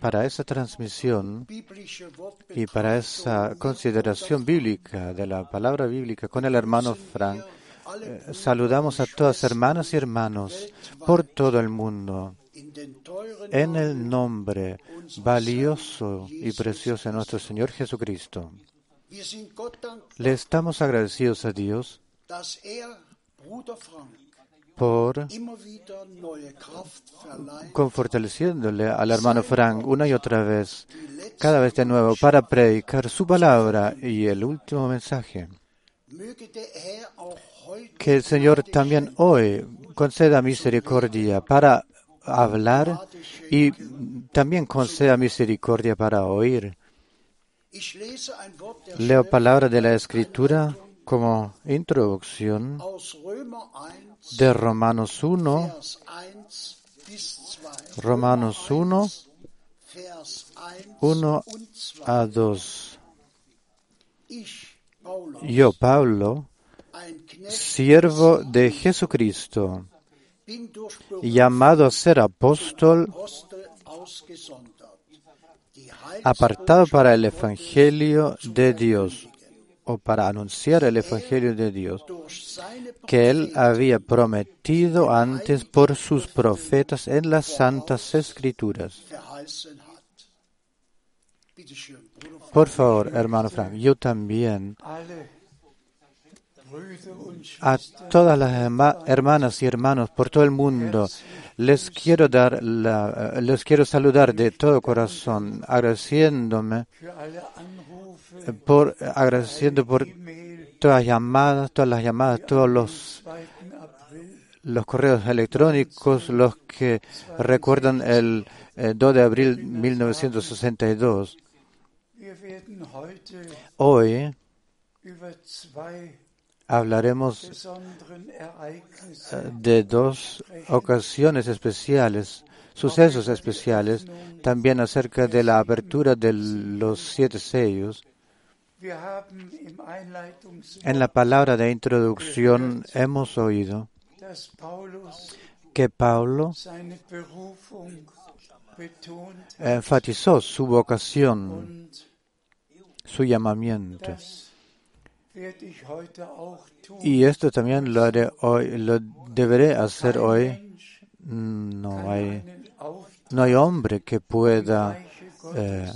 Para esa transmisión y para esa consideración bíblica de la palabra bíblica con el hermano Frank, eh, saludamos a todas hermanas y hermanos por todo el mundo en el nombre valioso y precioso de nuestro Señor Jesucristo. Le estamos agradecidos a Dios por confortaleciéndole al hermano Frank una y otra vez, cada vez de nuevo, para predicar su palabra y el último mensaje. Que el Señor también hoy conceda misericordia para hablar y también conceda misericordia para oír. Leo palabra de la Escritura como introducción de Romanos 1, Romanos 1, 1 a 2. Yo, Pablo, siervo de Jesucristo, llamado a ser apóstol, apartado para el Evangelio de Dios, o para anunciar el Evangelio de Dios que Él había prometido antes por sus profetas en las santas escrituras. Por favor, hermano Frank, yo también a todas las hermanas y hermanos por todo el mundo les quiero dar les quiero saludar de todo corazón agradeciéndome por agradeciendo por todas las llamadas todas las llamadas todos los los correos electrónicos los que recuerdan el, 2 de abril 1962 hoy hablaremos eh, de dos ocasiones especiales, sucesos especiales, también acerca de la apertura de los siete sellos. En la palabra de introducción hemos oído que Pablo enfatizó su vocación, su llamamiento. Y esto también lo haré hoy, lo deberé hacer hoy. No hay, no hay hombre que pueda eh,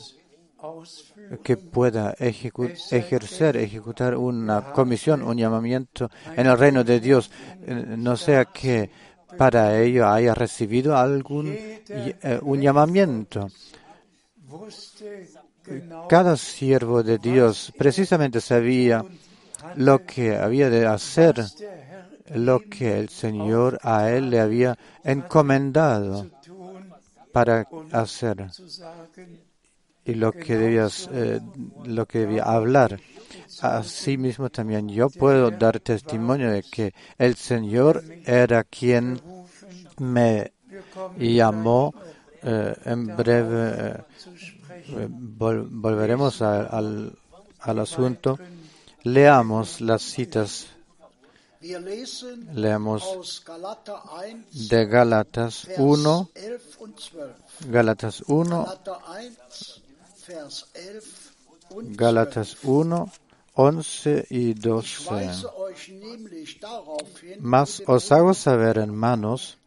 que pueda ejercer, ejecutar una comisión, un llamamiento en el reino de Dios, eh, no sea que para ello haya recibido algún eh, un llamamiento. Cada siervo de Dios precisamente sabía lo que había de hacer, lo que el Señor a él le había encomendado para hacer y lo que debía, eh, lo que debía hablar. Asimismo también yo puedo dar testimonio de que el Señor era quien me llamó. Eh, en breve eh, volveremos al, al asunto Leamos las citas. Leamos de Gálatas 1, Gálatas 1, Gálatas 1, 11 y 12. Mas os hago saber, hermanos,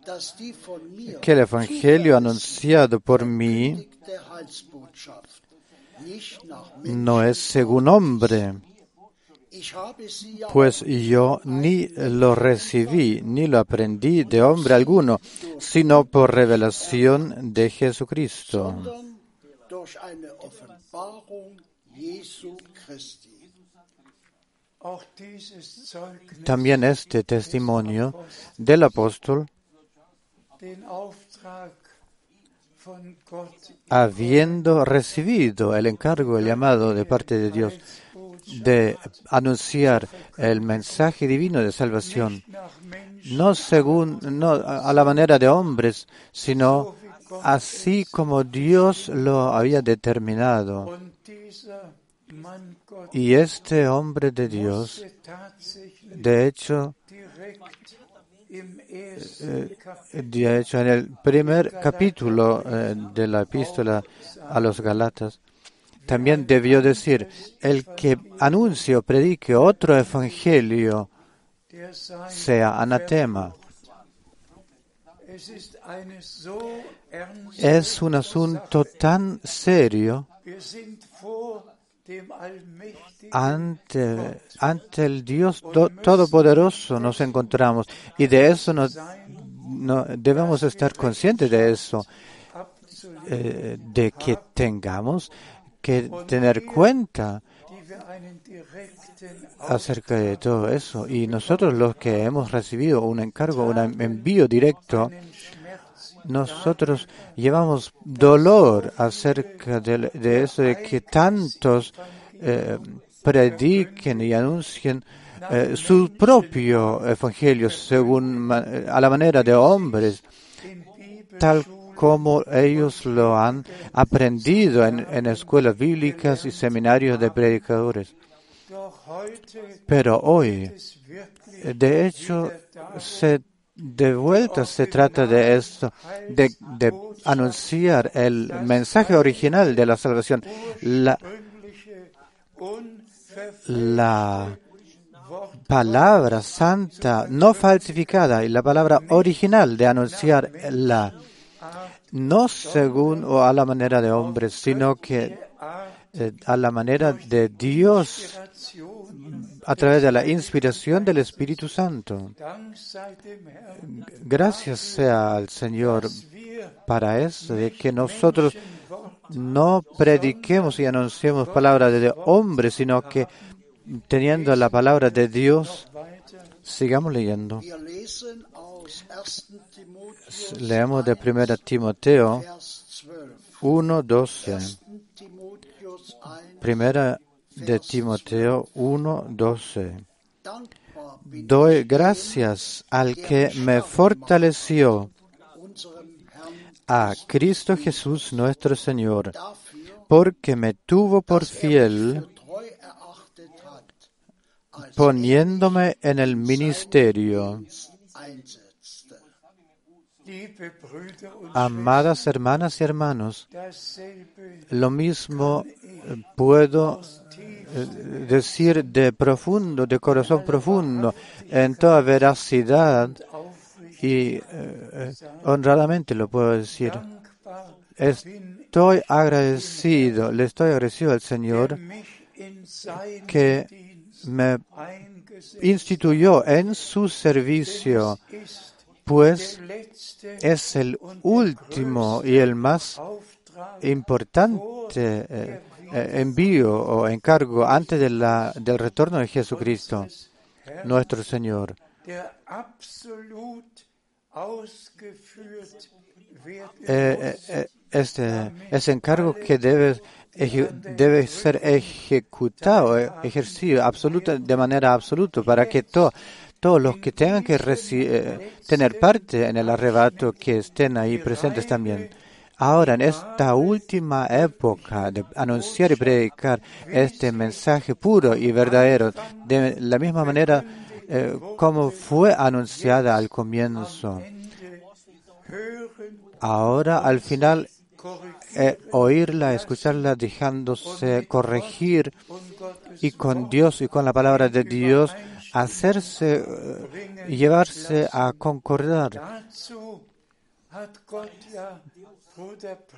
que el Evangelio anunciado por mí no es según hombre pues yo ni lo recibí ni lo aprendí de hombre alguno, sino por revelación de Jesucristo. También este testimonio del apóstol, habiendo recibido el encargo, el llamado de parte de Dios, de anunciar el mensaje divino de salvación, no según, no a la manera de hombres, sino así como Dios lo había determinado. Y este hombre de Dios, de hecho, eh, de hecho, en el primer capítulo eh, de la epístola a los Galatas, también debió decir, el que anuncie o predique otro evangelio sea anatema. Es un asunto tan serio ante, ante el Dios Todopoderoso nos encontramos y de eso no, debemos estar conscientes de eso, eh, de que tengamos que tener cuenta acerca de todo eso. Y nosotros los que hemos recibido un encargo, un envío directo, nosotros llevamos dolor acerca de, eso, de que tantos eh, prediquen y anuncien eh, su propio evangelio según a la manera de hombres, tal como ellos lo han aprendido en, escuelas bíblicas y seminarios de predicadores. Pero hoy, de hecho, se, de vuelta se trata de esto, de, anunciar el mensaje original de la salvación, la, la palabra santa no falsificada y la palabra original de anunciar la no según o a la manera de hombres, sino que eh, a la manera de Dios a través de la inspiración del Espíritu Santo. Gracias sea al Señor para eso, de que nosotros no prediquemos y anunciemos palabras de hombres, sino que teniendo la palabra de Dios, sigamos leyendo. Leemos de 1 Timoteo 1.12. Primera de Timoteo 1.12. Doy gracias al que me fortaleció, a Cristo Jesús nuestro Señor, porque me tuvo por fiel poniéndome en el ministerio. Amadas hermanas y hermanos, lo mismo puedo eh, decir de profundo, de corazón profundo, en toda veracidad y eh, honradamente lo puedo decir. Estoy agradecido, le estoy agradecido al Señor que me instituyó en su servicio, pues es el último y el más importante eh, eh, envío o encargo antes de la, del retorno de Jesucristo, nuestro Señor. Eh, este, ese encargo que debe debe ser ejecutado, eh, ejercido absoluta, de manera absoluta para que todos los que tengan que eh, tener parte en el arrebato que estén ahí presentes también. Ahora, en esta última época de anunciar y predicar este mensaje puro y verdadero, de la misma manera eh, como fue anunciada al comienzo. Ahora, al final, eh, oírla, escucharla, dejándose corregir y con Dios y con la palabra de Dios hacerse eh, llevarse a concordar.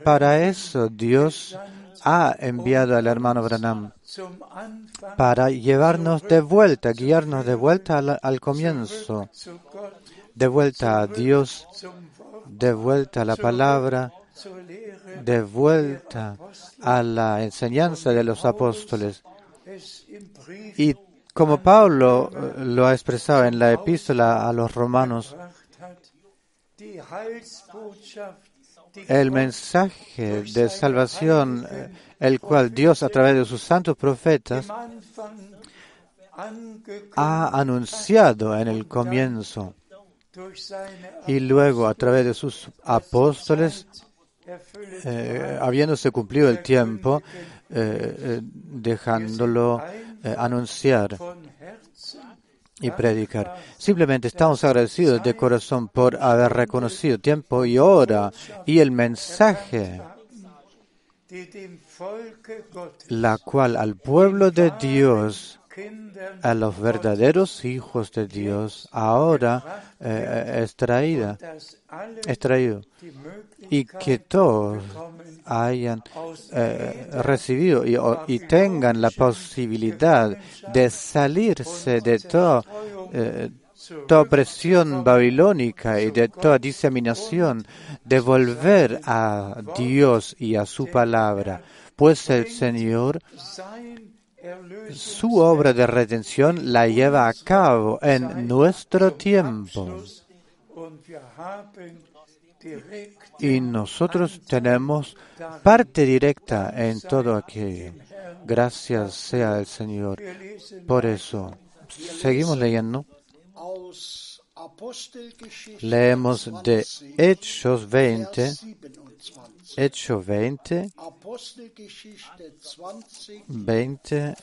Para eso Dios ha enviado al hermano Branham para llevarnos de vuelta, guiarnos de vuelta al, al comienzo, de vuelta a Dios, de vuelta a la palabra, de vuelta a la enseñanza de los apóstoles. Y como Pablo eh, lo ha expresado en la epístola a los romanos, el mensaje de salvación, eh, el cual Dios a través de sus santos profetas ha anunciado en el comienzo y luego a través de sus apóstoles eh, habiéndose cumplido el tiempo, dejándolo anunciar y predicar. Simplemente estamos agradecidos de corazón por haber reconocido tiempo y hora y el mensaje, la cual al pueblo de Dios a los verdaderos hijos de Dios ahora eh, es traída, es traído y que todos hayan eh, recibido y, tengan la posibilidad de salirse de todo, eh, toda opresión babilónica y de toda diseminación, de volver a Dios y a su palabra, pues el Señor su obra de redención la lleva a cabo en nuestro tiempo. Y nosotros tenemos parte directa en todo aquello. Gracias sea el Señor. Por eso, seguimos leyendo. Leemos de Hechos 20, Hechos 20, 20,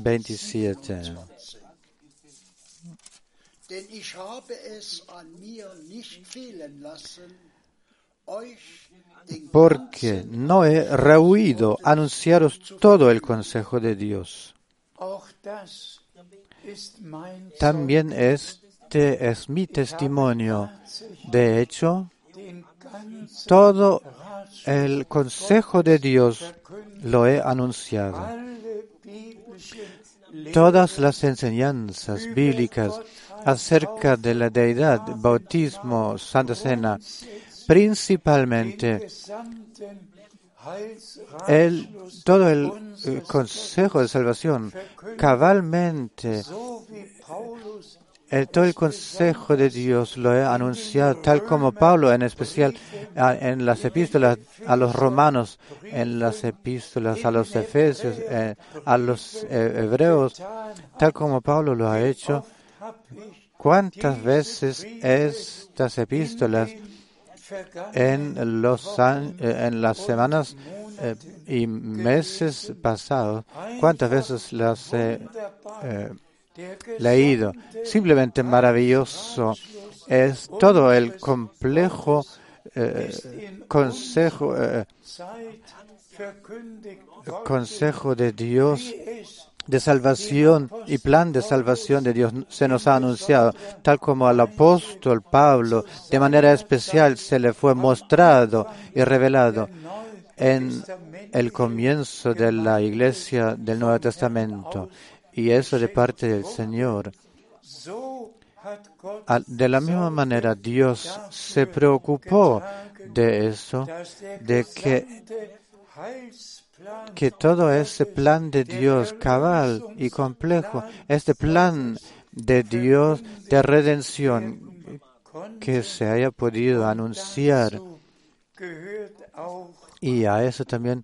27. Porque no he rehuido anunciaros todo el consejo de Dios También este es mi testimonio. De hecho, todo el consejo de Dios lo he anunciado. Todas las enseñanzas bíblicas acerca de la deidad, bautismo, Santa Cena, principalmente el, todo el, consejo de salvación, cabalmente, el, todo el consejo de Dios lo he anunciado, tal como Pablo, en especial en las epístolas a los romanos, en las epístolas a los efesios, eh, a los eh, hebreos, tal como Pablo lo ha hecho. ¿Cuántas veces estas epístolas en, los, eh, en las semanas eh, y meses pasados, cuántas veces las he eh, leído. Simplemente maravilloso es todo el complejo consejo, consejo de Dios de salvación y plan de salvación de Dios se nos ha anunciado, tal como al apóstol Pablo de manera especial se le fue mostrado y revelado en el comienzo de la iglesia del Nuevo Testamento. Y eso de parte del Señor. De la misma manera, Dios se preocupó de eso, de que que todo ese plan de Dios cabal y complejo, este plan de Dios de redención que se haya podido anunciar. Y a eso también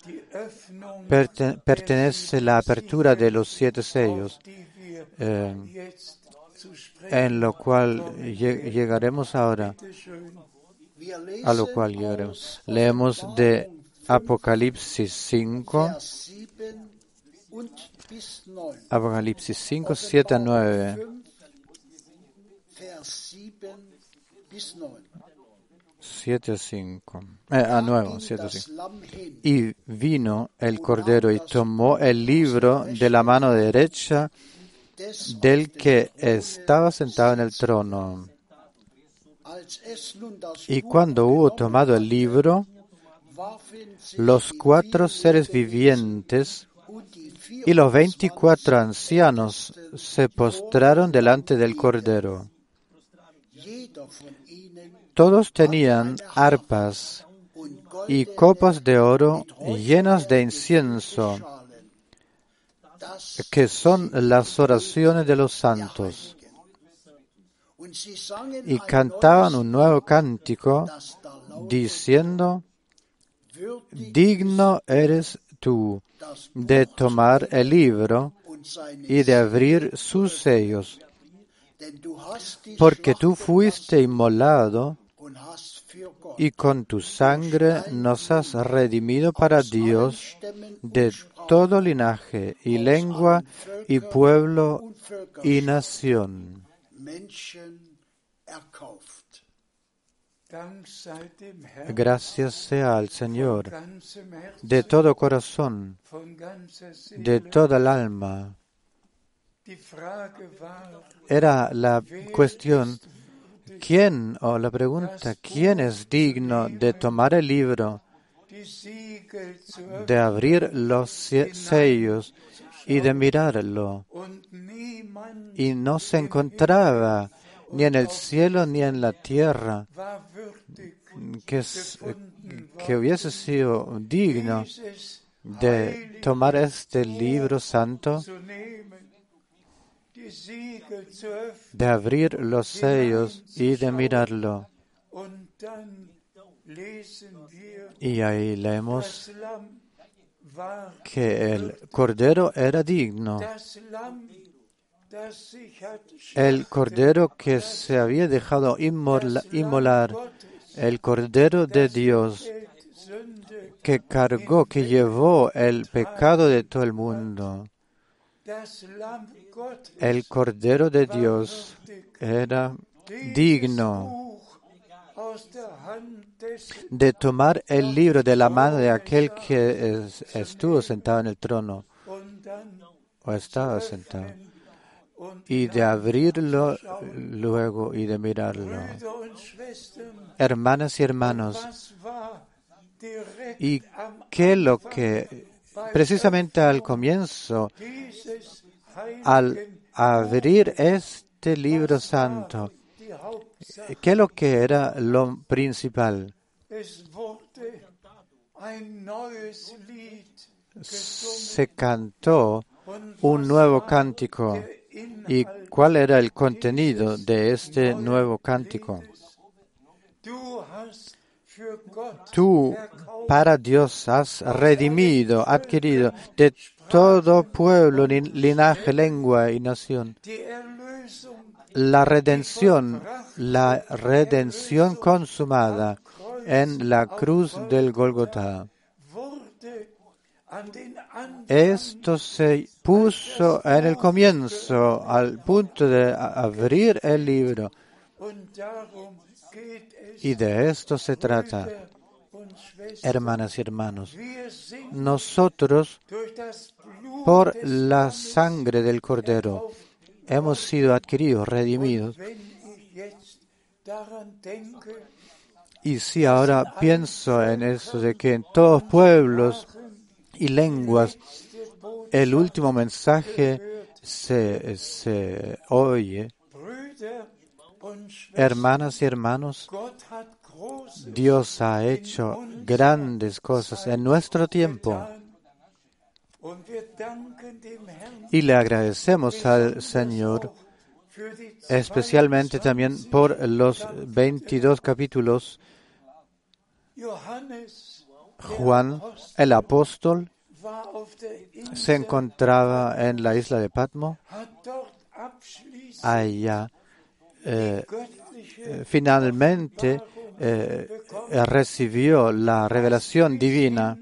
pertenece la apertura de los siete sellos, eh, en lo cual llegaremos ahora, a lo cual. Leemos de Apocalipsis 5, Apocalipsis 5, 7 a 9. 7 a 5. Eh, a 9, 7 a 5. Y vino el Cordero y tomó el libro de la mano derecha del que estaba sentado en el trono. Y cuando hubo tomado el libro, los cuatro seres vivientes y los veinticuatro ancianos se postraron delante del Cordero. Todos tenían arpas y copas de oro llenas de incienso, que son las oraciones de los santos. Y cantaban un nuevo cántico diciendo, digno eres tú de tomar el libro y de abrir sus sellos, porque tú fuiste inmolado y con tu sangre nos has redimido para Dios de todo linaje y lengua y pueblo y nación. Gracias sea al Señor de todo corazón, de toda el alma. Era la cuestión, ¿quién, o la pregunta, quién es digno de tomar el libro, de abrir los sellos y de mirarlo? Y no se encontraba ni en el cielo ni en la tierra que, que hubiese sido digno de tomar este libro santo, de abrir los sellos y de mirarlo. Y ahí leemos que el Cordero era digno el cordero que se había dejado inmolar, el cordero de Dios que cargó, que llevó el pecado de todo el mundo. El cordero de Dios era digno de tomar el libro de la mano de aquel que estuvo sentado en el trono o estaba sentado, y de abrirlo luego y de mirarlo. Hermanas y hermanos, ¿y qué lo que precisamente al comienzo, al abrir este libro santo, qué es lo que era lo principal? Se cantó un nuevo cántico. ¿Y cuál era el contenido de este nuevo cántico? Tú para Dios has redimido, adquirido de todo pueblo, linaje, lengua y nación. La redención, la redención consumada en la cruz del Golgotha. Esto se puso en el comienzo, al punto de abrir el libro. Y de esto se trata, hermanas y hermanos. Nosotros, por la sangre del Cordero, hemos sido adquiridos, redimidos. Y si ahora pienso en eso de que en todos pueblos y lenguas el último mensaje se, se oye, hermanas y hermanos, Dios ha hecho grandes cosas en nuestro tiempo. Y le agradecemos al Señor especialmente también por los 22 capítulos. Juan, el apóstol, se encontraba en la isla de Patmo. Allá eh, eh, finalmente eh, recibió la revelación divina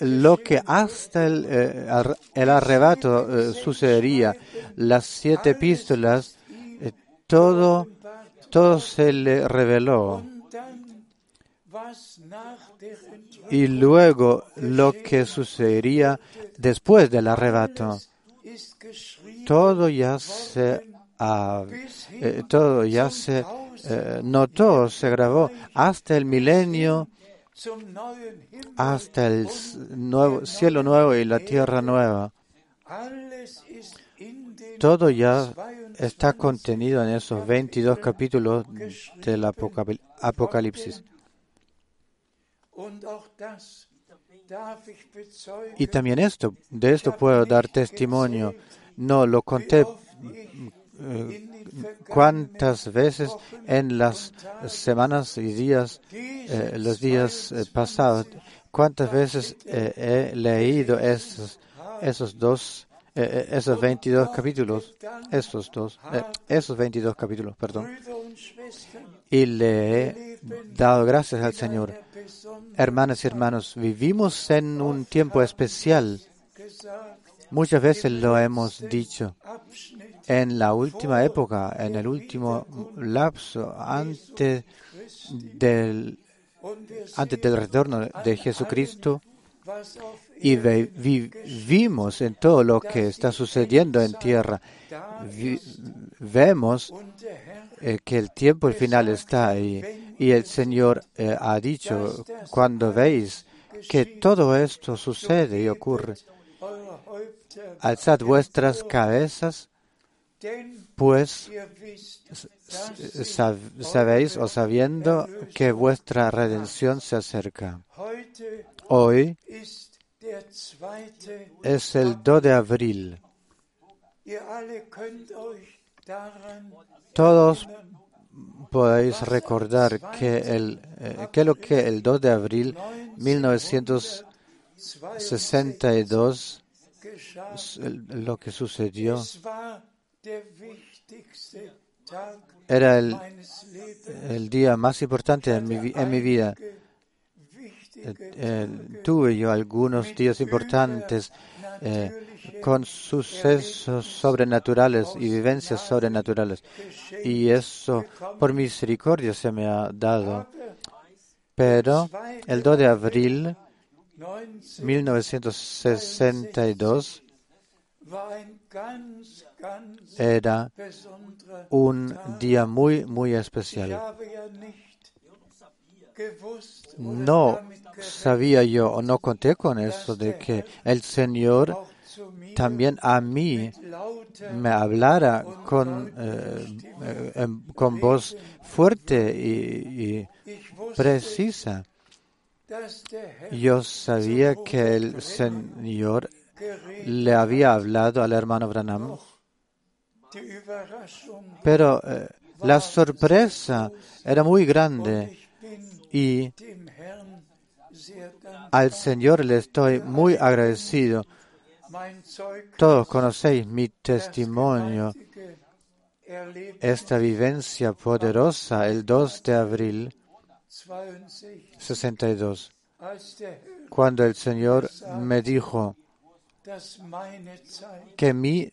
lo que hasta el, arrebato sucedería, las siete epístolas, todo, todo se le reveló. Y luego lo que sucedería después del arrebato todo ya se, eh, todo ya se eh, notó, se grabó hasta el milenio, hasta el nuevo, cielo nuevo y la tierra nueva. Todo ya está contenido en esos 22 capítulos del Apocalipsis. Y también esto, de esto puedo dar testimonio. No, lo conté eh, cuántas veces en las semanas y días, eh, los días eh, pasados, cuántas veces he leído esos, esos dos, esos 22 capítulos, esos dos, esos 22 capítulos, perdón, y le he dado gracias al Señor. Hermanas y hermanos, vivimos en un tiempo especial Muchas veces lo hemos dicho. En la última época, en el último lapso, antes del, antes del retorno de Jesucristo, y vivimos en todo lo que está sucediendo en tierra. vemos eh, que el tiempo el final está ahí. Y el Señor eh, ha dicho, cuando veis que todo esto sucede y ocurre, alzad vuestras cabezas, pues sabéis o sabiendo que vuestra redención se acerca. Hoy es el 2 de abril. Todos podéis recordar que, el, eh, que lo que el 2 de abril 1962 lo que sucedió era el, el día más importante en mi, vida. Eh, eh, tuve yo algunos días importantes eh, con sucesos sobrenaturales y vivencias sobrenaturales. Y eso por misericordia se me ha dado. Pero el 2 de abril 1962 era un día muy, muy especial. No sabía yo o no conté con eso de que el Señor también a mí me hablara con, eh, eh, con voz fuerte y, precisa. Yo sabía que el Señor le había hablado al hermano Branham, pero eh, la sorpresa era muy grande y al Señor le estoy muy agradecido. Todos conocéis mi testimonio, esta vivencia poderosa el 2 de abril 62, cuando el Señor me dijo que mi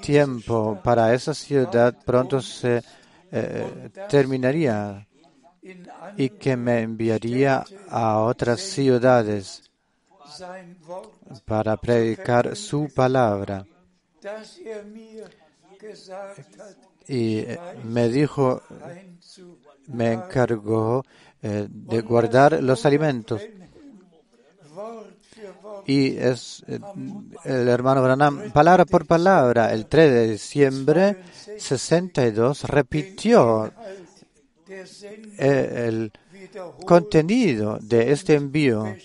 tiempo para esa ciudad pronto se eh, terminaría y que me enviaría a otras ciudades para predicar su palabra. Y eh, me dijo, me encargó eh, de guardar los alimentos. Y es eh, el hermano Branham, palabra por palabra, el 3 de diciembre 62, repitió el contenido de este envío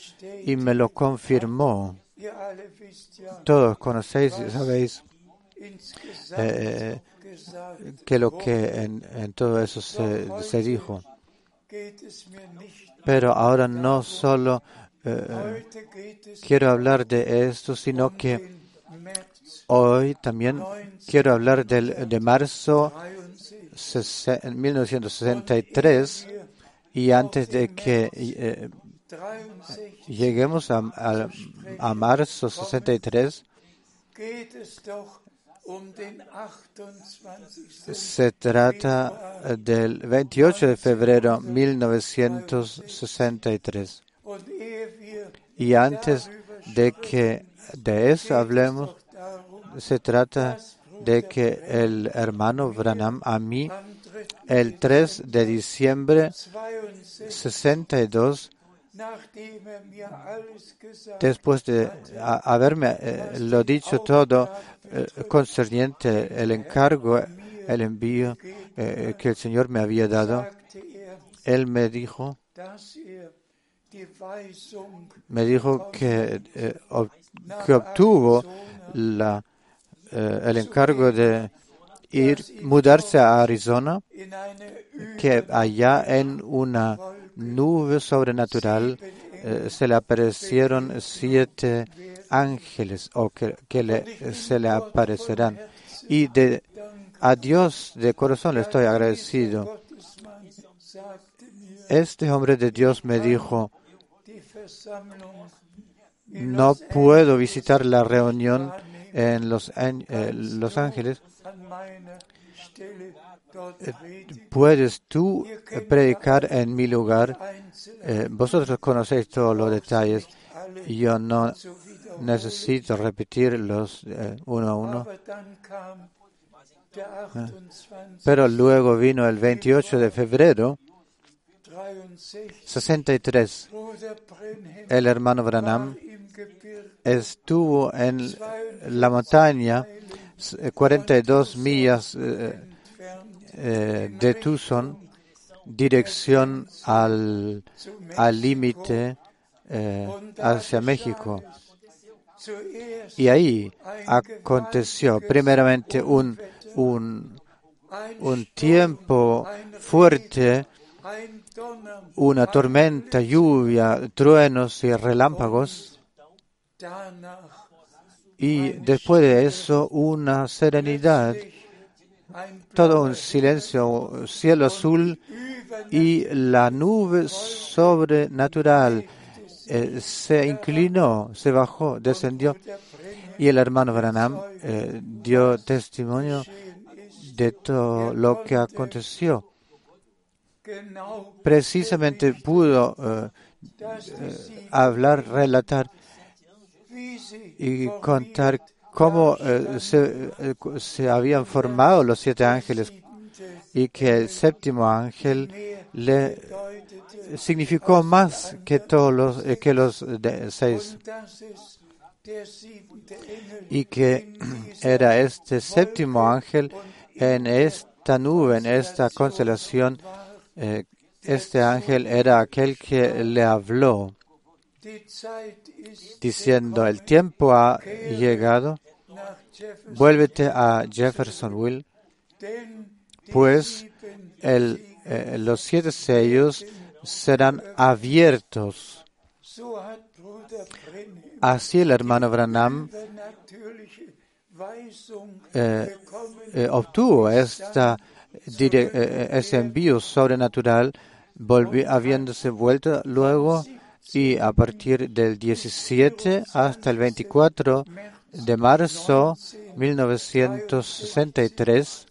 y me lo confirmó. Todos conocéis y sabéis eh, que lo que en, todo eso se, dijo. Pero ahora no solo eh, quiero hablar de esto, sino que hoy también quiero hablar del, de marzo 1963 y antes de que eh, lleguemos a, a, marzo 63, se trata del 28 de febrero 1963. Y antes de que de eso hablemos, se trata de que el hermano Branham a mí el 3 de diciembre 62 después de haberme eh, lo dicho todo eh, concerniente el encargo, el envío eh, que el Señor me había dado, Él me dijo, me dijo que, que obtuvo la, el encargo de ir, mudarse a Arizona, que allá en una nube sobrenatural eh, se le aparecieron siete ángeles o que, le, se le aparecerán. Y de, a Dios de corazón le estoy agradecido. Este hombre de Dios me dijo, no puedo visitar la reunión en Los, eh, los Ángeles ¿Puedes tú predicar en mi lugar? Eh, vosotros conocéis todos los detalles. Yo no necesito repetirlos eh, uno a uno. Eh, pero luego vino el 28 de febrero 63. El hermano Branham estuvo en la montaña 42 millas eh, de Tucson, dirección al límite eh, hacia México. Y ahí aconteció primeramente un, un, un tiempo fuerte, una tormenta, lluvia, truenos y relámpagos. Y después de eso, una serenidad todo un silencio, cielo azul y la nube sobrenatural eh, se inclinó, se bajó, descendió y el hermano Branham eh, dio testimonio de todo lo que aconteció. Precisamente pudo eh, hablar, relatar y contar cómo eh, se, eh, se, habían formado los siete ángeles y que el séptimo ángel le significó más que todos los, que los seis. Y que era este séptimo ángel en esta nube, en esta constelación, este ángel era aquel que le habló diciendo, el tiempo ha llegado, vuélvete a Jeffersonville, pues eh, los siete sellos serán abiertos. Así el hermano Branham eh, eh, obtuvo esta, ese envío sobrenatural, habiéndose vuelto luego y a partir del 17 hasta el 24 de marzo 1963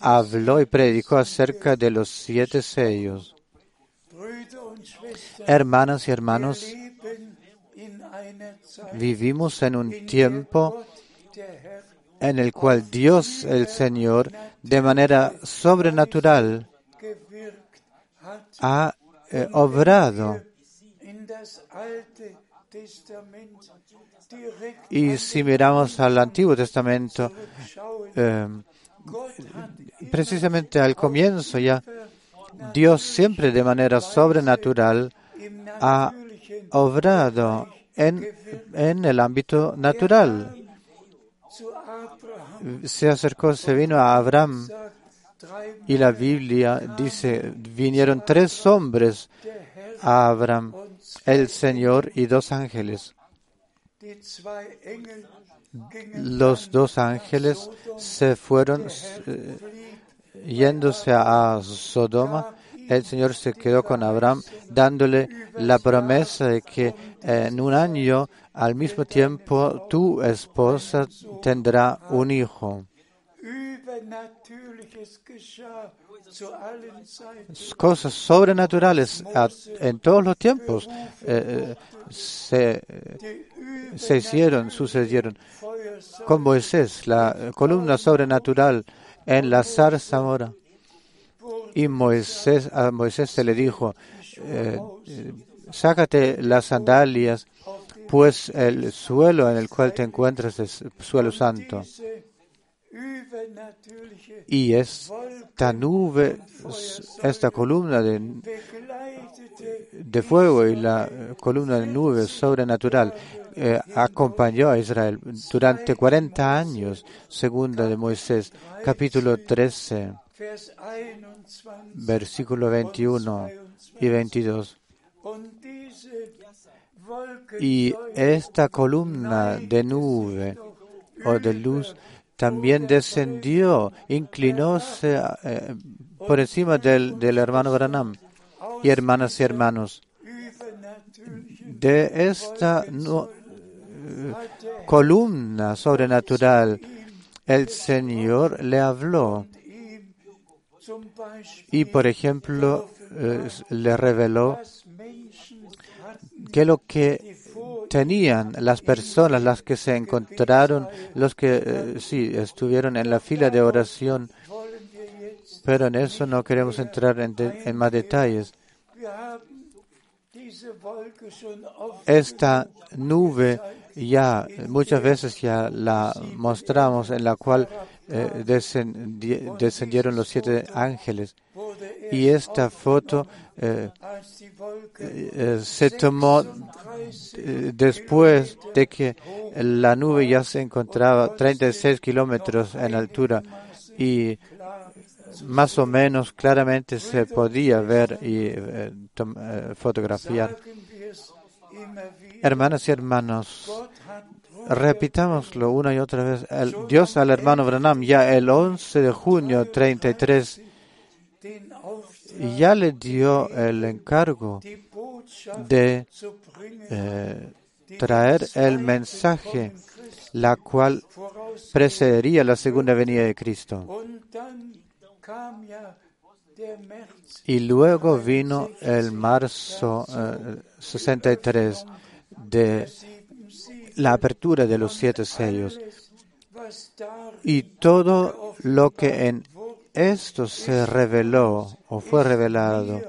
habló y predicó acerca de los siete sellos. Hermanas y hermanos, vivimos en un tiempo en el cual Dios el Señor de manera sobrenatural ha eh, obrado y si miramos al Antiguo Testamento, eh, precisamente al comienzo ya, Dios siempre de manera sobrenatural ha obrado en, en el ámbito natural. Se acercó, se vino a Abraham y la Biblia dice, vinieron tres hombres a Abraham el Señor y dos ángeles. Los dos ángeles se fueron eh, yéndose a Sodoma. El Señor se quedó con Abraham dándole la promesa de que en un año, al mismo tiempo, tu esposa tendrá un hijo cosas sobrenaturales en todos los tiempos eh, se, se hicieron, sucedieron. Con Moisés, la columna sobrenatural en la zarza mora. Y Moisés, a Moisés se le dijo, eh, sácate las sandalias, pues el suelo en el cual te encuentras es suelo santo. Y esta nube, esta columna de, de fuego y la columna de nube sobrenatural eh, acompañó a Israel durante 40 años, segunda de Moisés, capítulo 13, versículo 21 y 22. Y esta columna de nube o de luz también descendió, inclinóse eh, por encima del, del hermano Branham. Y hermanas y hermanos, de esta eh, columna sobrenatural, el Señor le habló. Y, por ejemplo, eh, le reveló que lo que tenían las personas, las que se encontraron, los que eh, sí estuvieron en la fila de oración, pero en eso no queremos entrar en, en más detalles. Esta nube ya muchas veces ya la mostramos en la cual eh, descendieron los siete ángeles. Y esta foto eh, eh, se tomó después de que la nube ya se encontraba 36 kilómetros en altura y más o menos claramente se podía ver y fotografiar. Hermanas y hermanos, repitámoslo una y otra vez. El Dios al hermano Branham ya el 11 de junio 33 ya le dio el encargo de eh, traer el mensaje, la cual precedería la segunda venida de Cristo. Y luego vino el marzo 63 eh, de la apertura de los siete sellos. Y todo lo que en esto se reveló o fue revelado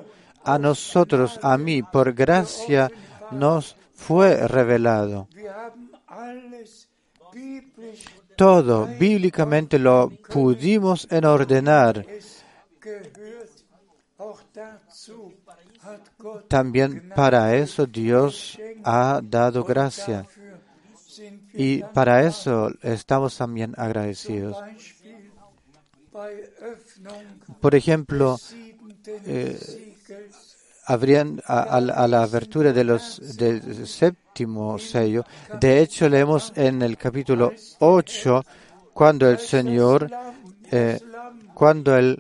a nosotros, a mí, por gracia, nos fue revelado. Todo bíblicamente lo pudimos en ordenar. También para eso Dios ha dado gracia. Y para eso estamos también agradecidos. Por ejemplo, eh, habrían a, la abertura del séptimo sello. De hecho, leemos en el capítulo 8 cuando el Señor, eh, cuando el,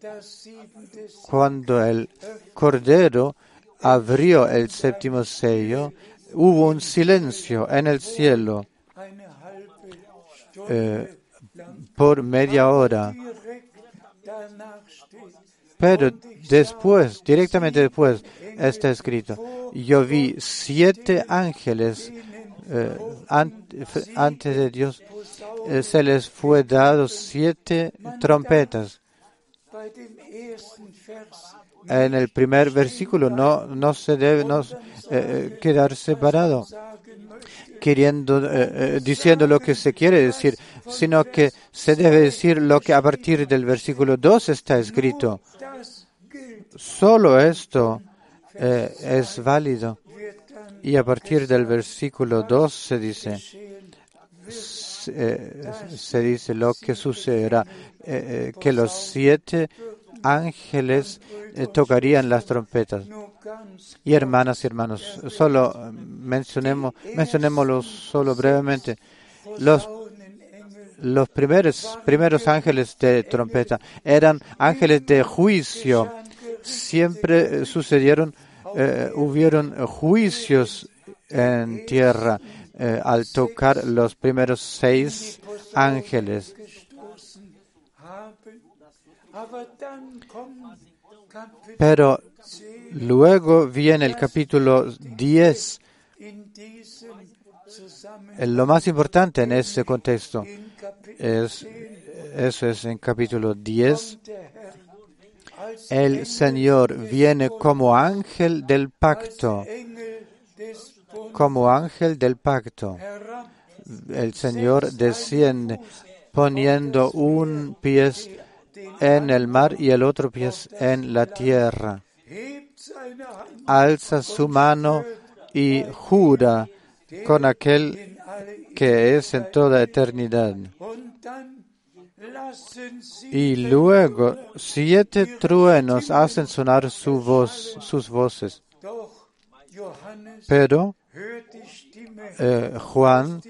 cuando el Cordero abrió el séptimo sello, hubo un silencio en el cielo eh, por media hora. Pero después, directamente después, está escrito, yo vi siete ángeles eh, antes de Dios, eh, se les fue dado siete trompetas. En el primer versículo no, no se debe no, quedar separado queriendo, eh, eh, diciendo lo que se quiere decir, sino que se debe decir lo que a partir del versículo 2 está escrito. Solo esto eh, es válido. Y a partir del versículo 2 se dice, se dice lo que sucederá, que los siete ángeles tocarían las trompetas. Y hermanas y hermanos, solo eh, mencionemos, mencionémoslo solo brevemente. Los, los primeros, primeros ángeles de trompeta eran ángeles de juicio. Siempre eh, sucedieron, eh, hubieron juicios en tierra al tocar los primeros seis ángeles. Pero Luego viene el capítulo 10. Lo más importante en este contexto es, eso es en capítulo 10. El Señor viene como ángel del pacto, como ángel del pacto. El Señor desciende poniendo un pie en el mar y el otro pie en la tierra alza su mano y jura con aquel que es en toda eternidad. Y luego siete truenos hacen sonar su voz, sus voces. Pero eh, Juan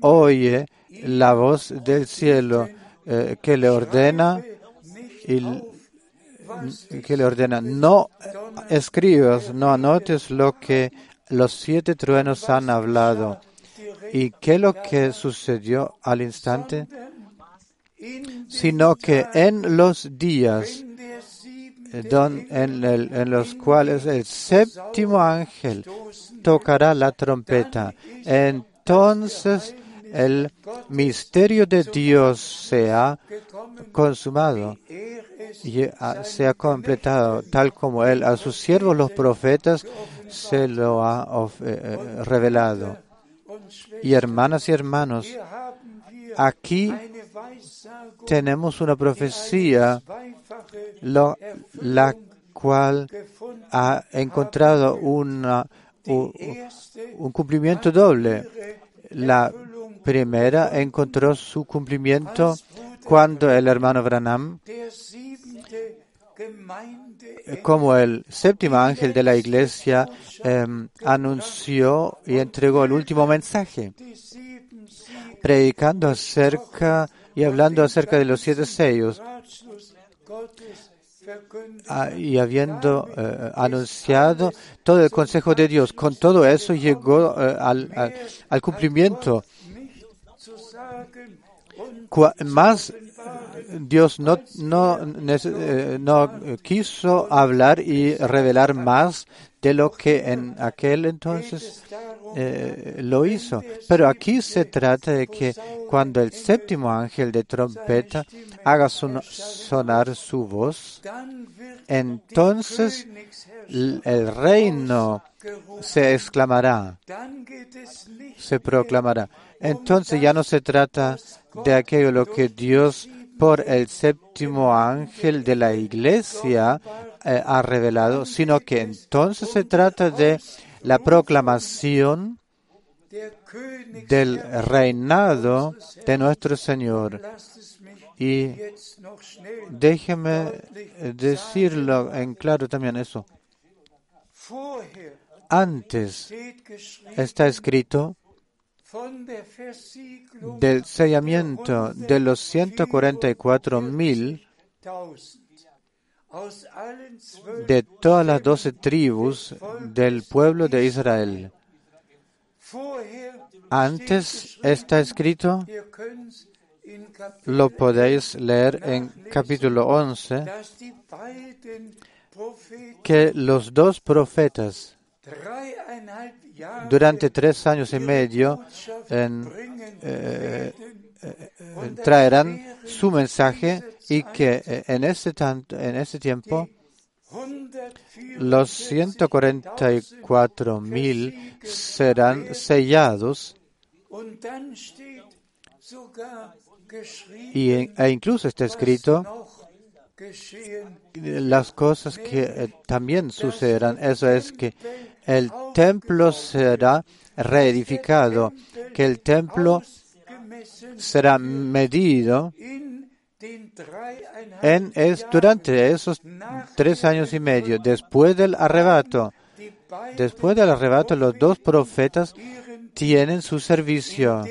oye la voz del cielo eh, que le ordena y que le ordena, no escribas, no anotes lo que los siete truenos han hablado. ¿Y qué es lo que sucedió al instante? Sino que en los días en, en los cuales el séptimo ángel tocará la trompeta, entonces el misterio de Dios se ha consumado y se ha completado tal como Él a sus siervos los profetas se lo ha eh, eh, revelado. Y hermanas y hermanos, aquí tenemos una profecía la cual ha encontrado una, un cumplimiento doble. Primera encontró su cumplimiento cuando el hermano Branham, como el séptimo ángel de la iglesia, em, anunció y entregó el último mensaje, predicando acerca y hablando acerca de los siete sellos. Ah, y habiendo eh, anunciado todo el consejo de Dios, con todo eso llegó eh, al cumplimiento más Dios no, no, eh, no quiso hablar y revelar más de lo que en aquel entonces eh, lo hizo. Pero aquí se trata de que cuando el séptimo ángel de trompeta haga sonar su voz, entonces el reino se exclamará, se proclamará. Entonces ya no se trata de aquello lo que Dios por el séptimo ángel de la iglesia eh, ha revelado, sino que entonces se trata de la proclamación del reinado de nuestro Señor. Y déjeme decirlo en claro también eso. Antes está escrito del sellamiento de los 144 mil de todas las doce tribus del pueblo de Israel. Antes está escrito, lo podéis leer en capítulo 11, que los dos profetas durante tres años y medio eh, eh, traerán su mensaje y que en ese, tanto, en ese tiempo los 144 mil serán sellados y, e incluso está escrito las cosas que también sucederán. Eso es que el templo será reedificado, que el templo será medido en, es, durante esos tres años y medio, después del arrebato. Después del arrebato, los dos profetas tienen su servicio.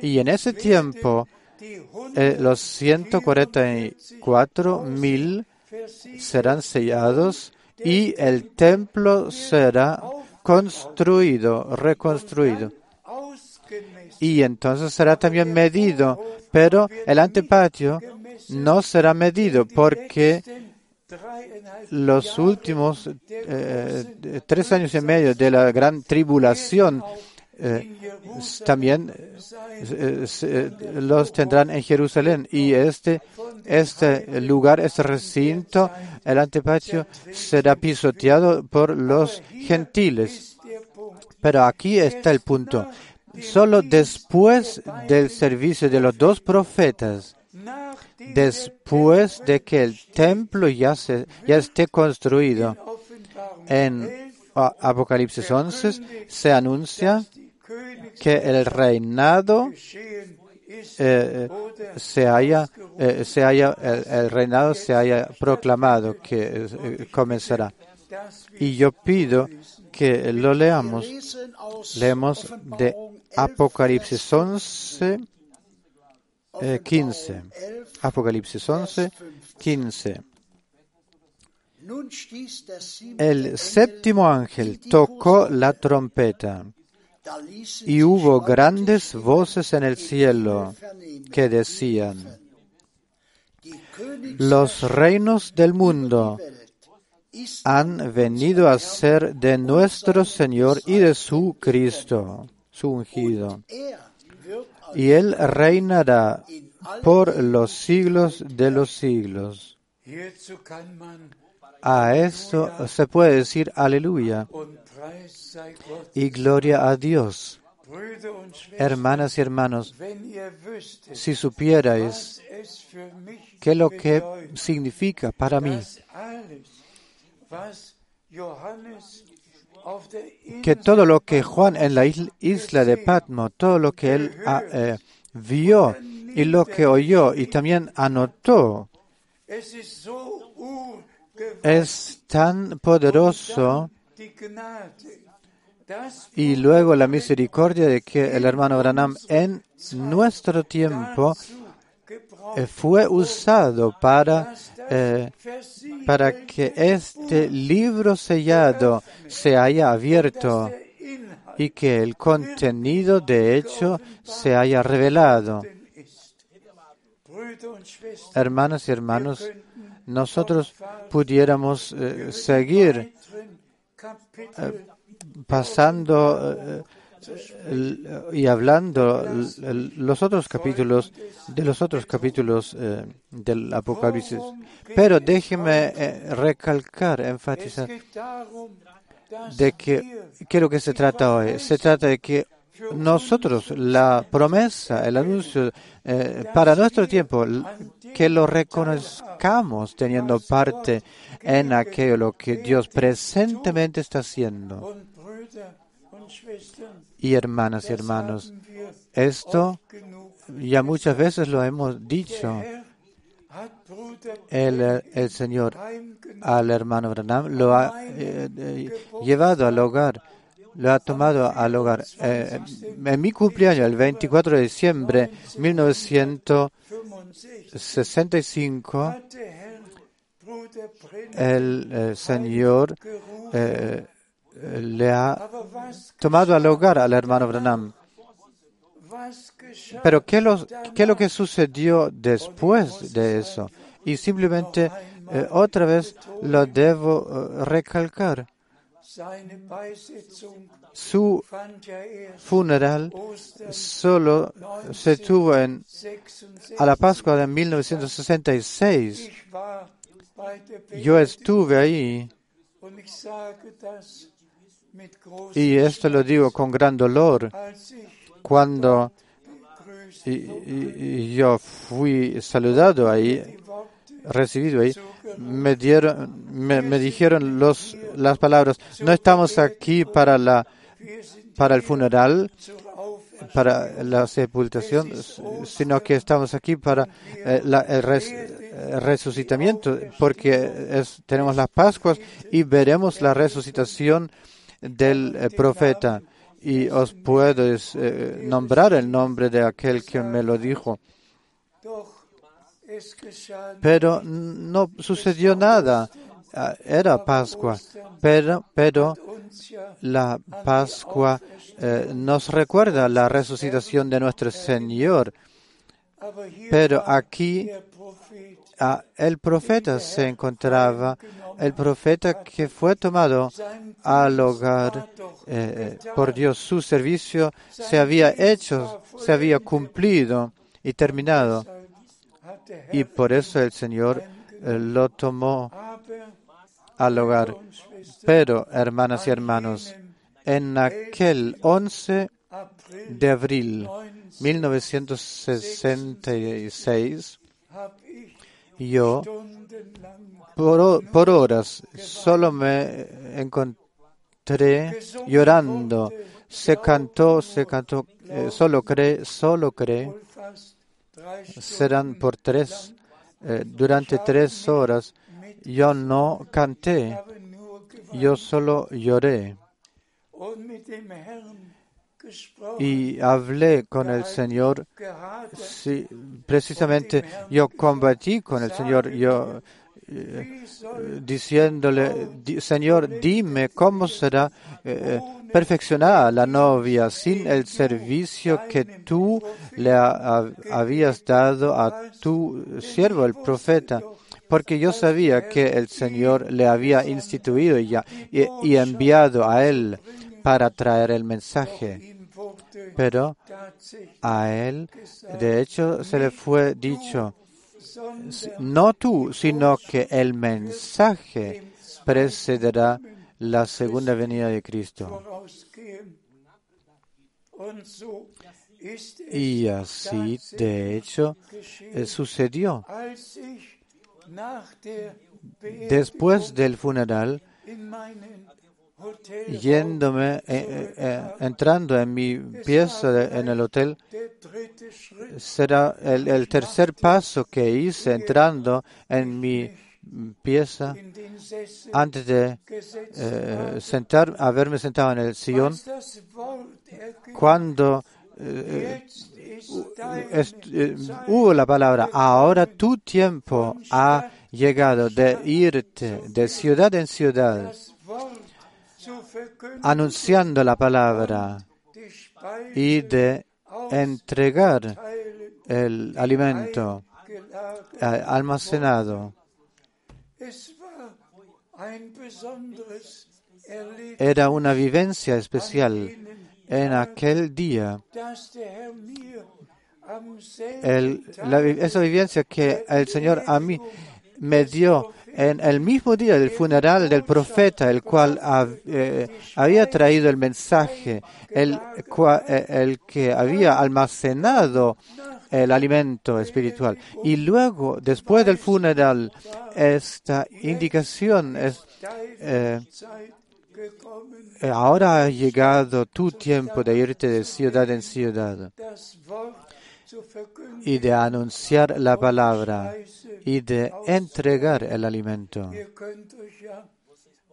Y en ese tiempo, eh, los 144 mil serán sellados y el templo será construido, reconstruido. Y entonces será también medido, pero el antepatio no será medido porque los últimos eh, tres años y medio de la gran tribulación eh, también eh, los tendrán en Jerusalén y este este lugar, este recinto, el antepatio, será pisoteado por los gentiles. Pero aquí está el punto. Solo después del servicio de los dos profetas, después de que el templo ya, esté construido, en Apocalipsis 11 se anuncia que el reinado eh, se haya, eh, se haya el, reinado se haya proclamado que eh, comenzará. Y yo pido que lo leamos. Leemos de Apocalipsis 11, 15. Apocalipsis 11, 15. El séptimo ángel tocó la trompeta y hubo grandes voces en el cielo que decían, los reinos del mundo han venido a ser de nuestro Señor y de su Cristo, su ungido. Y Él reinará por los siglos de los siglos. A esto se puede decir aleluya y gloria a Dios. Hermanas y hermanos, si supierais qué lo que significa para mí que todo lo que Juan en la isla de Patmo, todo lo que él ah, eh, vio y lo que oyó y también anotó, es tan poderoso y luego la misericordia de que el hermano Branham en nuestro tiempo fue usado para, eh, para que este libro sellado se haya abierto y que el contenido de hecho se haya revelado. Hermanas y hermanos, nosotros pudiéramos eh, seguir eh, pasando eh, y hablando los otros capítulos de los otros capítulos del Apocalipsis. Pero déjeme recalcar, enfatizar de que lo que se trata hoy. Se trata de que nosotros la promesa, el anuncio eh, para nuestro tiempo, que lo reconozcamos teniendo parte en aquello que Dios presentemente está haciendo. Y hermanas y hermanos, esto ya muchas veces lo hemos dicho. El, el Señor al hermano Branham lo ha eh, eh, llevado al hogar lo ha tomado al hogar. Eh, en mi cumpleaños, el 24 de diciembre de 1965, el, Señor le ha tomado al hogar al hermano Branham. Pero ¿qué, ¿qué es lo que sucedió después de eso? Y simplemente eh, otra vez lo debo recalcar. Su funeral solo se tuvo en, a la Pascua de 1966. Yo estuve ahí y esto lo digo con gran dolor. Cuando yo fui saludado ahí, recibido ahí me dieron, me, dijeron los, las palabras, no estamos aquí para la, para el funeral, para la sepultación, sino que estamos aquí para eh, el, resucitamiento, porque tenemos las Pascuas y veremos la resucitación del eh, profeta. Y os puedo eh, nombrar el nombre de aquel que me lo dijo. Pero no sucedió nada. Ah, era Pascua, pero, pero la Pascua eh, nos recuerda la resucitación de nuestro Señor. Pero aquí ah, el profeta se encontraba, el profeta que fue tomado al hogar eh, por Dios. Su servicio se había hecho, se había cumplido y terminado y por eso el Señor eh, lo tomó al hogar. Pero, hermanas y hermanos, en aquel 11 de abril 1966, yo por, horas solo me encontré llorando. Se cantó, se cantó, eh, solo cree, solo cree serán por tres, eh, durante tres horas. Yo no canté, yo solo lloré. Y hablé con el Señor. Sí, precisamente yo combatí con el Señor. Yo eh, diciéndole, Señor, dime cómo será eh, perfeccionada la novia sin el servicio que tú le habías dado a tu siervo, el profeta. Porque yo sabía que el Señor le había instituido y enviado a él para traer el mensaje. Pero a él, de hecho, se le fue dicho, no tú, sino que el mensaje precederá la segunda venida de Cristo. Y así, de hecho, eh, sucedió. Después del funeral, yéndome, eh, eh, eh, entrando en mi pieza en el hotel, será el, tercer paso que hice entrando en mi pieza antes de sentar, haberme sentado en el sillón, cuando hubo la palabra, ahora tu tiempo ha llegado de irte de ciudad en ciudad anunciando la palabra y de entregar el alimento almacenado. Era una vivencia especial en aquel día. esa vivencia que el Señor a mí me dio en el mismo día del funeral del profeta, el cual eh, había traído el mensaje, el, eh, el que había almacenado el alimento espiritual. Y luego, después del funeral, esta indicación es, eh, ahora ha llegado tu tiempo de irte de ciudad en ciudad y de anunciar la palabra y de entregar el alimento,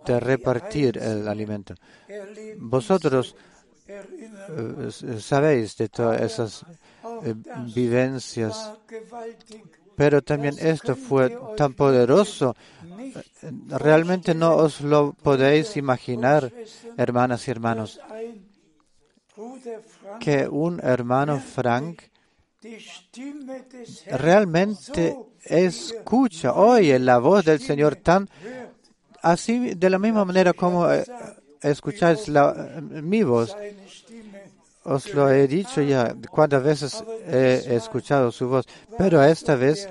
de repartir el alimento. Vosotros eh, sabéis de todas esas eh, vivencias, pero también esto fue tan poderoso. Eh, realmente no os lo podéis imaginar, hermanas y hermanos, que un hermano Frank realmente escucha, oye la voz del Señor tan así de la misma manera como eh, escucháis mi voz. Os lo he dicho ya cuántas veces he escuchado su voz, pero esta vez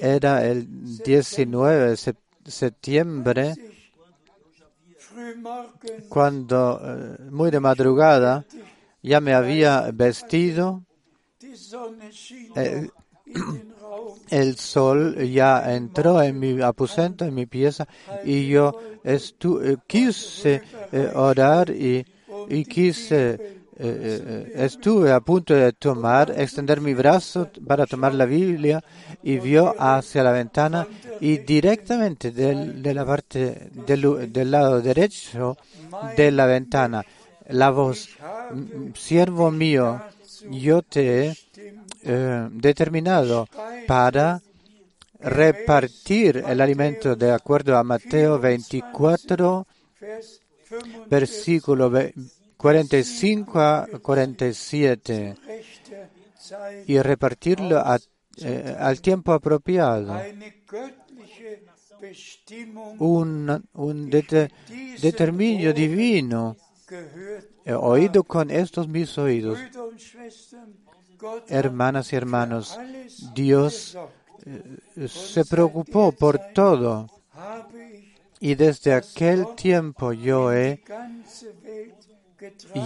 era el 19 de septiembre cuando eh, muy de madrugada ya me había vestido eh, el sol ya entró en mi aposento, en mi pieza, y yo eh, quise eh, orar y, quise, estuve a punto de tomar, extender mi brazo para tomar la Biblia y vio hacia la ventana y directamente de la parte del lado derecho de la ventana la voz, siervo mío, yo te he eh, determinado para repartir el alimento de acuerdo a Mateo 24, versículo 45 a 47, y repartirlo eh, al tiempo apropiado. Un, un determinio divino oído con estos mis oídos. Hermanas y hermanos, Dios eh, se preocupó por todo. Y desde aquel tiempo yo he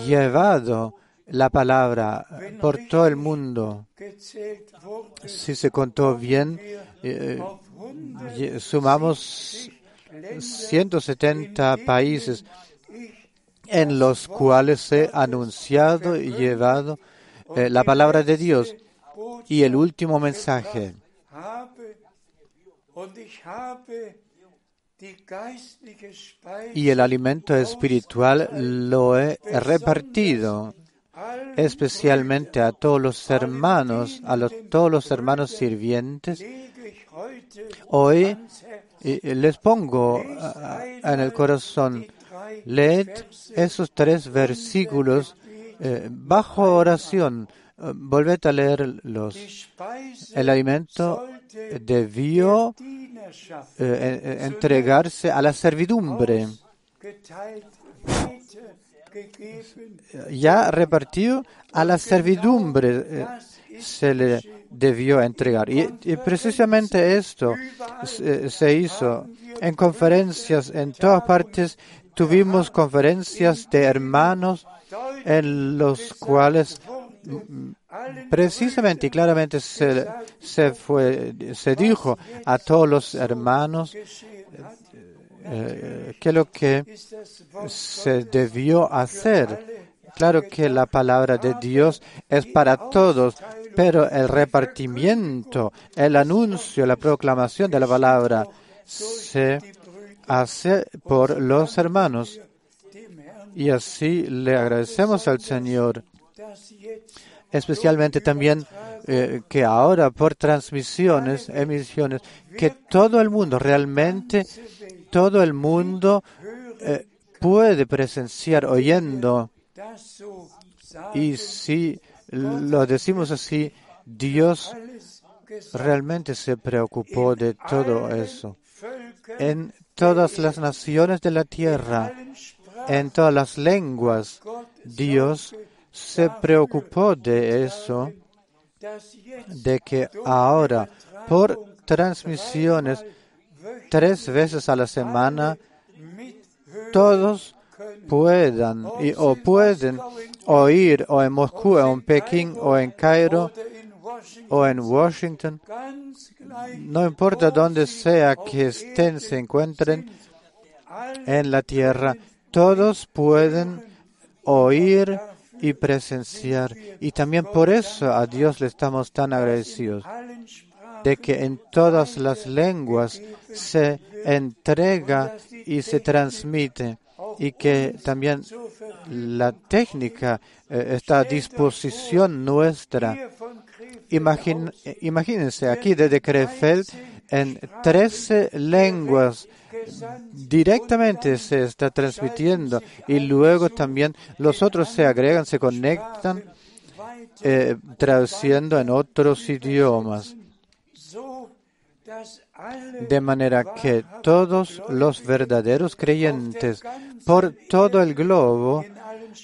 llevado la palabra por todo el mundo. Si se contó bien, eh, sumamos 170 países en los cuales he anunciado y llevado eh, la palabra de Dios y el último mensaje. Y el alimento espiritual lo he repartido especialmente a todos los hermanos, a todos los hermanos sirvientes. Hoy eh, les pongo en el corazón Leed esos tres versículos eh, bajo oración. Eh, volved a leerlos. El alimento debió eh, entregarse a la servidumbre. Ya repartido a la servidumbre se le debió entregar. Y, precisamente esto se hizo en conferencias en todas partes tuvimos conferencias de hermanos en los cuales precisamente y claramente se, se, fue, se dijo a todos los hermanos eh, que lo que se debió hacer. Claro que la palabra de Dios es para todos, pero el repartimiento, el anuncio, la proclamación de la palabra se hace por los hermanos. Y así le agradecemos al Señor, especialmente también eh, que ahora por transmisiones, emisiones, que todo el mundo, realmente todo el mundo eh, puede presenciar oyendo. Y si lo decimos así, Dios realmente se preocupó de todo eso. En todas las naciones de la tierra, en todas las lenguas, Dios se preocupó de eso, de que ahora por transmisiones tres veces a la semana todos puedan o pueden oír o en Moscú o en Pekín o en Cairo o en Washington, no importa dónde sea que estén, se encuentren en la tierra, todos pueden oír y presenciar. Y también por eso a Dios le estamos tan agradecidos de que en todas las lenguas se entrega y se transmite y que también la técnica eh, está a disposición nuestra. Imagínense aquí desde Krefeld en 13 lenguas directamente se está transmitiendo y luego también los otros se agregan, se conectan eh, traduciendo en otros idiomas. De manera que todos los verdaderos creyentes por todo el globo,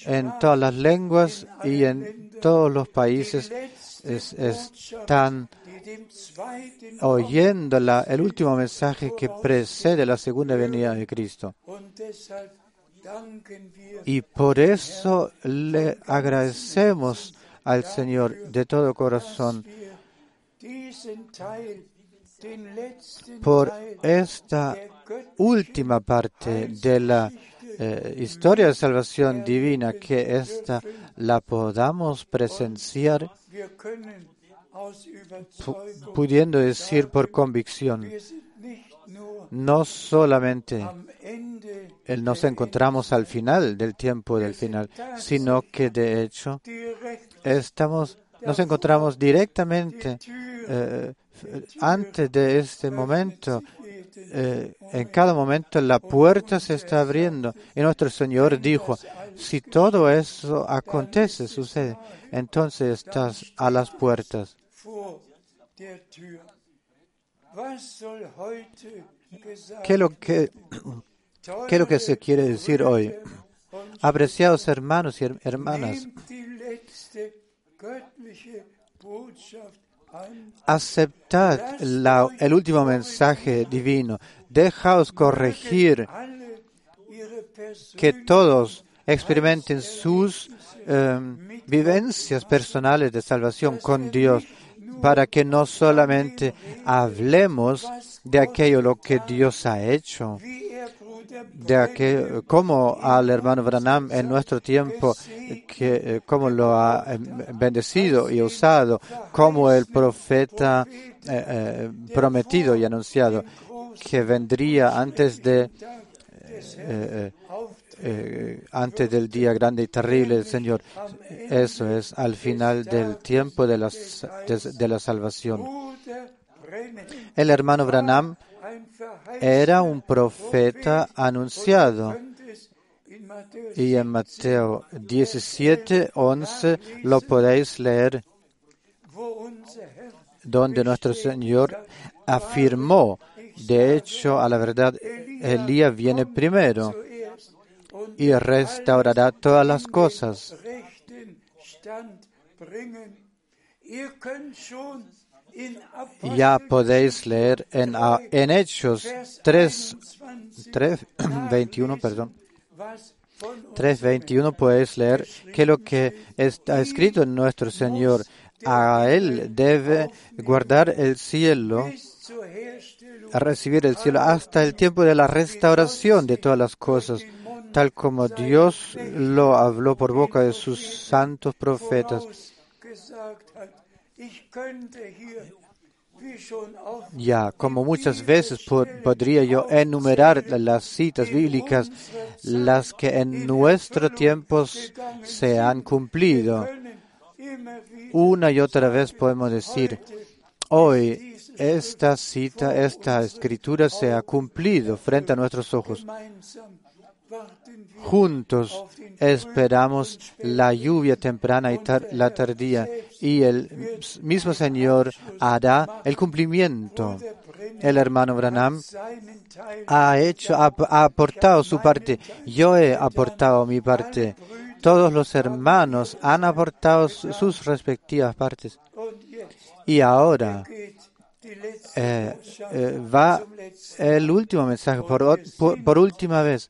en todas las lenguas y en todos los países, están oyendo el último mensaje que precede la segunda venida de Cristo. Y por eso le agradecemos al Señor de todo corazón por esta última parte de la eh, historia de salvación divina, que esta la podamos presenciar pudiendo decir por convicción, no solamente nos encontramos al final del tiempo del final, sino que de hecho estamos, nos encontramos directamente eh, antes de este momento. Eh, en cada momento la puerta se está abriendo y nuestro Señor dijo, si todo eso acontece, sucede, entonces estás a las puertas. ¿Qué es lo que, qué es lo que se quiere decir hoy? Apreciados hermanos y hermanas, aceptad el último mensaje divino, dejaos corregir, que todos experimenten sus em, vivencias personales de salvación con Dios para que no solamente hablemos de aquello lo que Dios ha hecho, de aquello, como al hermano Branham en nuestro tiempo, que eh, cómo lo ha eh, bendecido y usado, como el profeta eh, prometido y anunciado, que vendría antes de eh, antes del día grande y terrible del Señor. Eso es al final del tiempo de la, de, la salvación. El hermano Branham era un profeta anunciado. Y en Mateo 17, 11 lo podéis leer, donde nuestro Señor afirmó, de hecho, a la verdad, Elías viene primero y restaurará todas las cosas. Ya podéis leer en, ah, en Hechos 3, 3, 21, perdón. 3.21 podéis leer que lo que está escrito en nuestro Señor, a Él debe guardar el cielo, a recibir el cielo hasta el tiempo de la restauración de todas las cosas tal como Dios lo habló por boca de sus santos profetas. Ya, como muchas veces podría yo enumerar las citas bíblicas, las que en nuestro tiempo se han cumplido. Una y otra vez podemos decir, hoy esta cita, esta escritura se ha cumplido frente a nuestros ojos juntos esperamos la lluvia temprana y la tardía y el mismo Señor hará el cumplimiento. El hermano Branham ha hecho, ha, aportado su parte. Yo he aportado mi parte. Todos los hermanos han aportado sus respectivas partes. Y ahora eh, eh, va el último mensaje por, última vez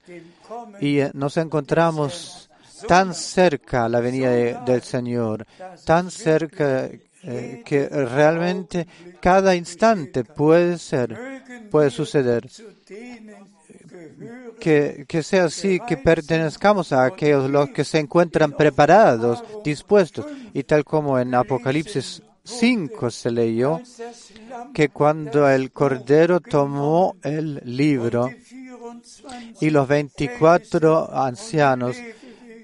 y eh, nos encontramos tan cerca a la venida del Señor, tan cerca que realmente cada instante puede ser, puede suceder. Que, que, sea así, que pertenezcamos a aquellos los que se encuentran preparados, dispuestos, y tal como en Apocalipsis 5 se leyó, que cuando el Cordero tomó el libro, y los 24 ancianos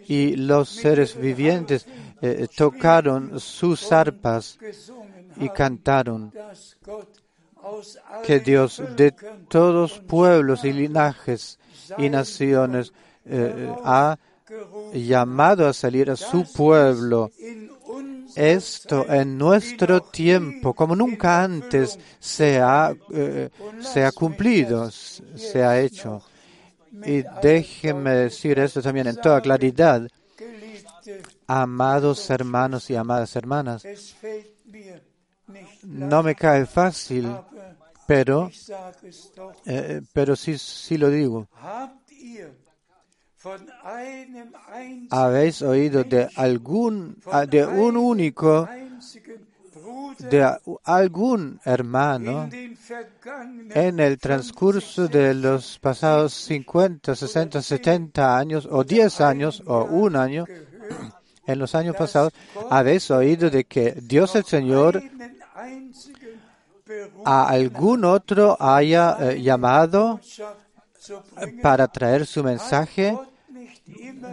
y los seres vivientes eh, tocaron sus arpas y cantaron que Dios de todos pueblos y linajes y naciones eh, ha llamado a salir a su pueblo. Esto en nuestro tiempo, como nunca antes, se ha, eh, se ha cumplido, se ha hecho. Y déjenme decir esto también en toda claridad. Amados hermanos y amadas hermanas, no me cae fácil, pero, eh, pero sí, sí lo digo. ¿Habéis oído de algún, de un único, de algún hermano en el transcurso de los pasados 50, 60, 70 años o 10 años o un año, en los años pasados, habéis oído de que Dios el Señor a algún otro haya eh, llamado para traer su mensaje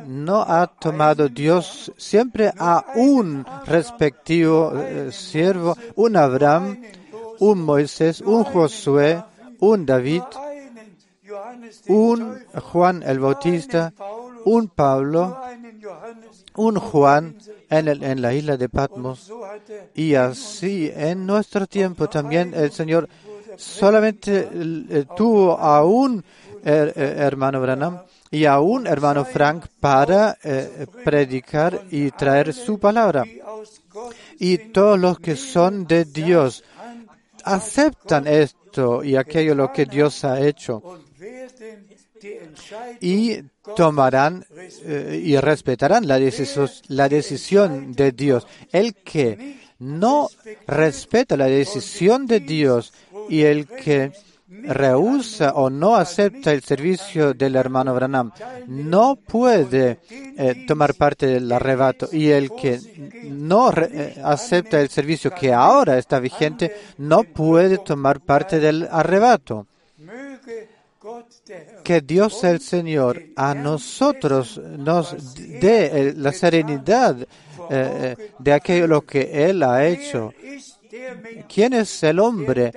no ha tomado Dios siempre a un respectivo eh, siervo, un Abraham, un Moisés, un Josué, un David, un Juan el Bautista, un Pablo, un Juan en, en la isla de Patmos. Y así en nuestro tiempo también el Señor solamente eh, tuvo a un eh, hermano Branham y aún hermano Frank para eh, predicar y traer su palabra. Y todos los que son de Dios aceptan esto y aquello lo que Dios ha hecho y tomarán eh, y respetarán la, la decisión de Dios. El que no respeta la decisión de Dios y el que rehúsa o no acepta el servicio del hermano Branham, no puede eh, tomar parte del arrebato. Y el que no eh, acepta el servicio que ahora está vigente, no puede tomar parte del arrebato. Que Dios el Señor a nosotros nos dé la serenidad eh, de aquello que Él ha hecho. ¿Quién es el hombre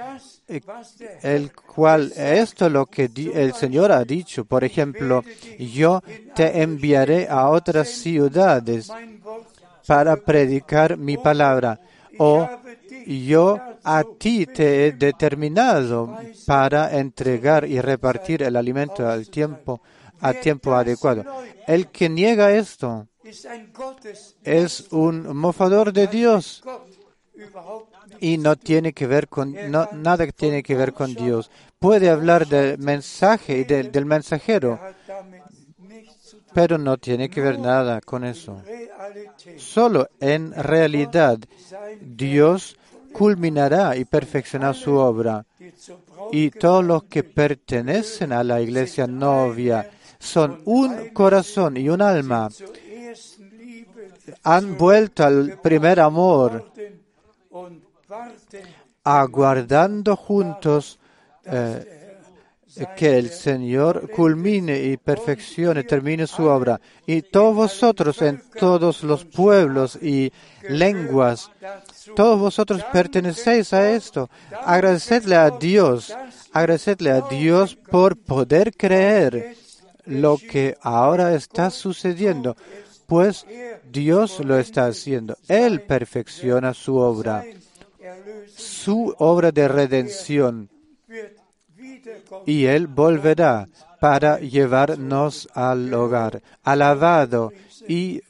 el cual esto es lo que el Señor ha dicho. Por ejemplo, yo te enviaré a otras ciudades para predicar mi palabra. O yo a ti te he determinado para entregar y repartir el alimento al tiempo, a tiempo adecuado. El que niega esto es un mofador de Dios y no tiene que ver con no, nada que tiene que ver con Dios. Puede hablar del mensaje y del mensajero, pero no tiene que ver nada con eso. Solo en realidad Dios culminará y perfeccionará su obra. Y todos los que pertenecen a la iglesia novia son un corazón y un alma. Han vuelto al primer amor aguardando juntos eh, que el Señor culmine y perfeccione, termine su obra. Y todos vosotros en todos los pueblos y lenguas, todos vosotros pertenecéis a esto. Agradecedle a Dios, agradecedle a Dios por poder creer lo que ahora está sucediendo, pues Dios lo está haciendo. Él perfecciona su obra, su obra de redención. Y Él volverá para llevarnos al hogar. Alabado y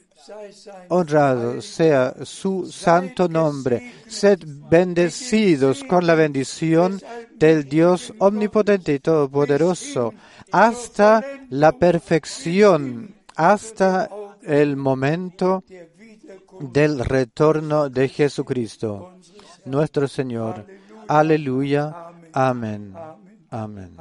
honrado sea su santo nombre. Sed bendecidos con la bendición del Dios omnipotente y todopoderoso hasta la perfección, hasta el momento del retorno de Jesucristo, nuestro Señor. Aleluya. Amén. Amén.